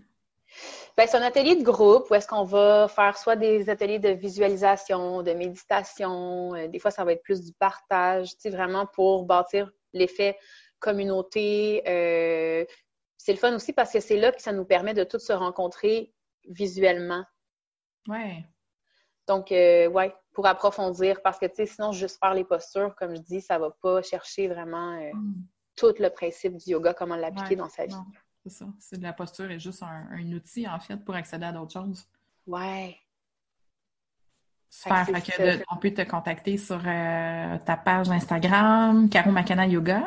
Ben, c'est un atelier de groupe où est-ce qu'on va faire soit des ateliers de visualisation, de méditation, euh, des fois ça va être plus du partage, tu sais, vraiment pour bâtir l'effet communauté, c'est le fun aussi parce que c'est là que ça nous permet de tous se rencontrer visuellement. Ouais. Donc, euh, ouais, pour approfondir, parce que, tu sais, sinon, juste faire les postures, comme je dis, ça va pas chercher vraiment euh, mm. tout le principe du yoga, comment l'appliquer dans sa vie. C'est ça. C'est de la posture est juste un, outil, en fait, pour accéder à d'autres choses. Ouais. Super. Fait on peut te contacter sur euh, ta page Instagram, Caro Macana Yoga.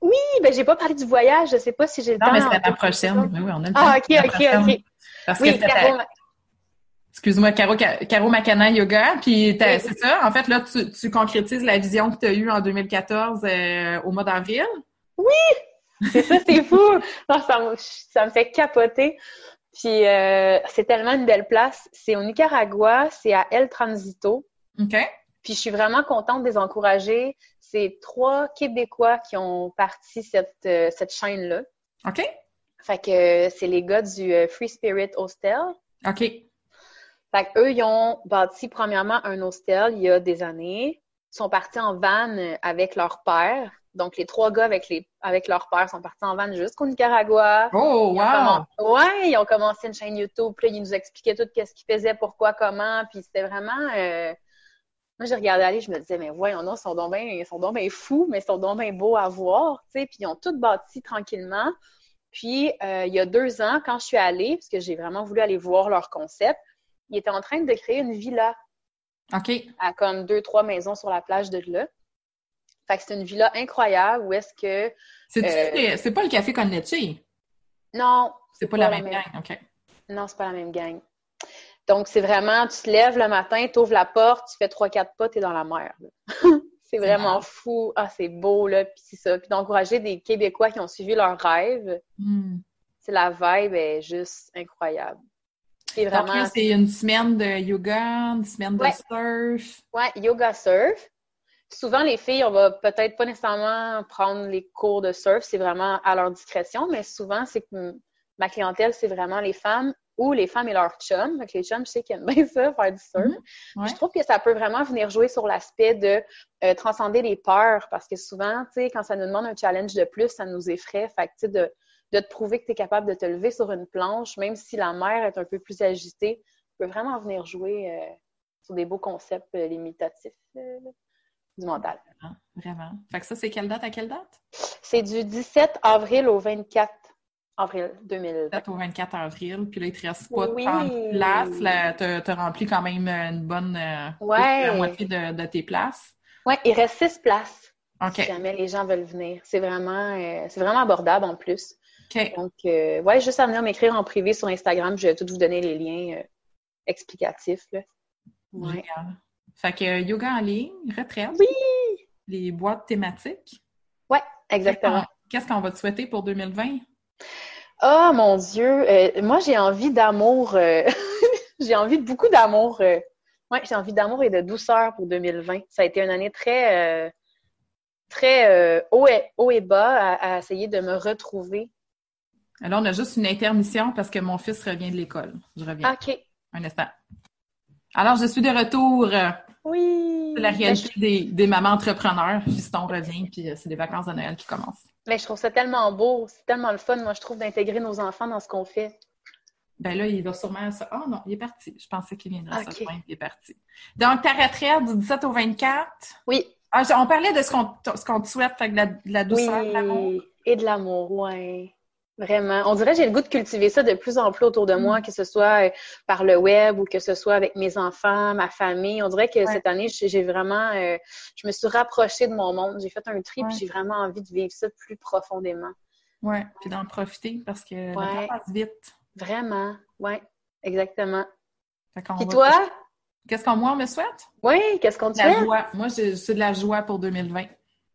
Oui, ben j'ai pas parlé du voyage. Je sais pas si j'ai le temps. Non, mais c'est la prochaine. Oui, oui, on a le ah, temps. OK, OK, OK. Parce oui, que Caro... Excuse-moi, Caro, Caro Macana Yoga. Puis c'est ça, en fait, là, tu, tu concrétises la vision que tu as eue en 2014 euh, au mois d'avril. Oui! C'est ça, c'est fou! ça, me, ça me fait capoter. Puis euh, c'est tellement une belle place. C'est au Nicaragua, c'est à El Transito. OK. Puis je suis vraiment contente de les encourager. C'est trois Québécois qui ont parti cette, euh, cette chaîne-là. OK. Fait que c'est les gars du euh, Free Spirit Hostel. OK. Fait qu'eux, ils ont bâti premièrement un hostel il y a des années. Ils sont partis en van avec leur père. Donc, les trois gars avec, les, avec leur père sont partis en van jusqu'au Nicaragua. Oh, wow! ouais, ils ont commencé une chaîne YouTube. Puis là, ils nous expliquaient tout ce qu'ils faisaient, pourquoi, comment. Puis c'était vraiment... Euh, moi, j'ai regardé aller, je me disais, mais voyons, non, ils sont donc bien, sont donc bien fous, mais ils sont donc bien beaux à voir, tu sais. Puis ils ont tout bâti tranquillement. Puis, euh, il y a deux ans, quand je suis allée, parce que j'ai vraiment voulu aller voir leur concept, ils étaient en train de créer une villa. OK. À comme deux, trois maisons sur la plage de là. Fait que c'est une villa incroyable où est-ce que. C'est euh, pas le café Connecté? Non. C'est pas, la même, gang, OK. Non, c'est pas la même gang. Donc, c'est vraiment, tu te lèves le matin, tu ouvres la porte, tu fais trois, quatre pas, tu es dans la mer. c'est vraiment fou. Ah, c'est beau, là. Puis c'est ça. Puis d'encourager des Québécois qui ont suivi leur rêve. Hmm. C'est la vibe est juste incroyable. C'est vraiment. c'est une semaine de yoga, une semaine de surf. Ouais, yoga surf. Souvent, les filles, on va peut-être pas nécessairement prendre les cours de surf, c'est vraiment à leur discrétion, mais souvent, c'est que ma clientèle, c'est vraiment les femmes ou les femmes et leurs chums. Donc, les chums, je sais qu'ils aiment bien ça, faire du surf. Mhm. Je trouve que ça peut vraiment venir jouer sur l'aspect de euh, transcender les peurs parce que souvent, tu sais, quand ça nous demande un challenge de plus, ça nous effraie. Fait que, tu sais, de, de te prouver que tu es capable de te lever sur une planche, même si la mer est un peu plus agitée, peut vraiment venir jouer euh, sur des beaux concepts euh, limitatifs du mental. Vraiment, vraiment. Fait que ça, c'est quelle date à quelle date? C'est du 17 avril au 24 avril 2020. au 24 avril, puis là, il te reste pas de place. Tu as, rempli quand même une bonne euh, la moitié de, tes places. Oui, il reste six places. OK. Si jamais les gens veulent venir. C'est vraiment, euh, c'est vraiment abordable en plus. Donc, euh, ouais, juste à venir m'écrire en privé sur Instagram, je vais tout vous donner les liens explicatif. Là. Ouais. Fait que yoga en ligne, retraite. Oui! Les boîtes thématiques. Ouais, exactement. Qu'est-ce qu'on va te souhaiter pour 2020? Oh mon Dieu! Euh, moi, j'ai envie d'amour. Euh, j'ai envie de beaucoup d'amour. Euh, ouais, j'ai envie d'amour et de douceur pour 2020. Ça a été une année très, très haut, et, haut et bas à, essayer de me retrouver. Alors, on a juste une intermission parce que mon fils revient de l'école. Je reviens. OK. Un instant. Alors, je suis de retour. Oui. C'est la réalité des, des, mamans entrepreneurs. Fiston revient, puis c'est les vacances de Noël qui commencent. Mais je trouve ça tellement beau. C'est tellement le fun, moi, je trouve, d'intégrer nos enfants dans ce qu'on fait. Ben là, il va sûrement... Ah oh, non, il est parti. Je pensais qu'il viendrait à ce point. Il est parti. Donc, ta retraite du 17 au 24? Oui. Ah, on parlait de ce qu'on te souhaite, fait de la, de la douceur, oui, de l'amour. et de l'amour, oui. Vraiment. On dirait que j'ai le goût de cultiver ça de plus en plus autour de moi, mm. que ce soit euh, par le web ou que ce soit avec mes enfants, ma famille. On dirait que cette année, j'ai vraiment, euh, je me suis rapprochée de mon monde. J'ai fait un tri, puis j'ai vraiment envie de vivre ça plus profondément. Oui, puis d'en profiter parce que le temps passe vite. Vraiment, oui, exactement. Et toi? Qu'est-ce qu'on moi me souhaite? Oui, qu'est-ce qu'on te souhaite? La joie. Moi, c'est de la joie pour 2020.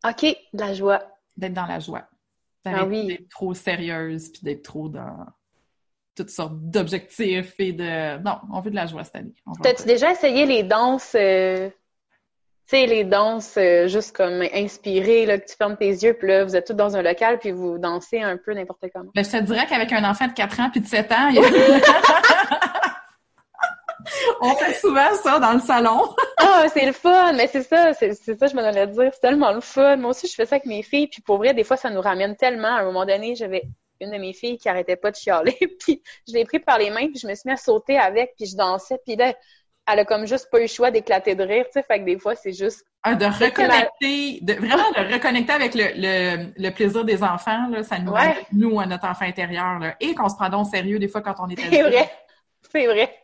OK, de la joie. D'être dans la joie. Ah oui. d'être trop sérieuse, puis d'être trop dans toutes sortes d'objectifs et de... Non, on veut de la joie cette année. T'as-tu déjà essayé les danses, euh... tu sais, les danses euh, juste comme inspirées, là, que tu fermes tes yeux, puis là, vous êtes tous dans un local, puis vous dansez un peu n'importe comment? Ben, je te dirais qu'avec un enfant de 4 ans puis de 7 ans, On fait souvent ça dans le salon. ah, c'est le fun! Mais c'est ça, c'est ça je me donnais à dire. C'est tellement le fun. Moi aussi, je fais ça avec mes filles. Puis pour vrai, des fois, ça nous ramène tellement. À un moment donné, j'avais une de mes filles qui arrêtait pas de chialer. puis je l'ai pris par les mains, puis je me suis mis à sauter avec, puis je dansais. Puis là, elle a comme juste pas eu le choix d'éclater de rire, tu sais. Fait que des fois, c'est juste... Ah, de reconnecter, de, vraiment de reconnecter avec le, le, le, plaisir des enfants, là, ça nous ouais. nous, à notre enfant intérieur, là, et qu'on se prend donc sérieux des fois quand on est C'est vrai, c'est vrai.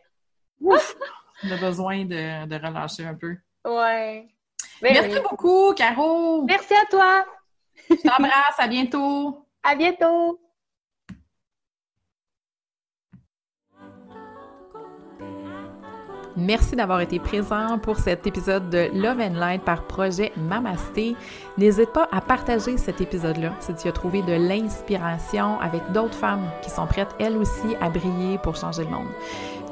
Ouf! On a besoin de, de relâcher un peu. Ouais. Ben Merci beaucoup, Caro. Merci à toi. Je t'embrasse. À bientôt. À bientôt. Merci d'avoir été présent pour cet épisode de Love and Light par projet Mamasté. N'hésite pas à partager cet épisode-là si tu as trouvé de l'inspiration avec d'autres femmes qui sont prêtes elles aussi à briller pour changer le monde.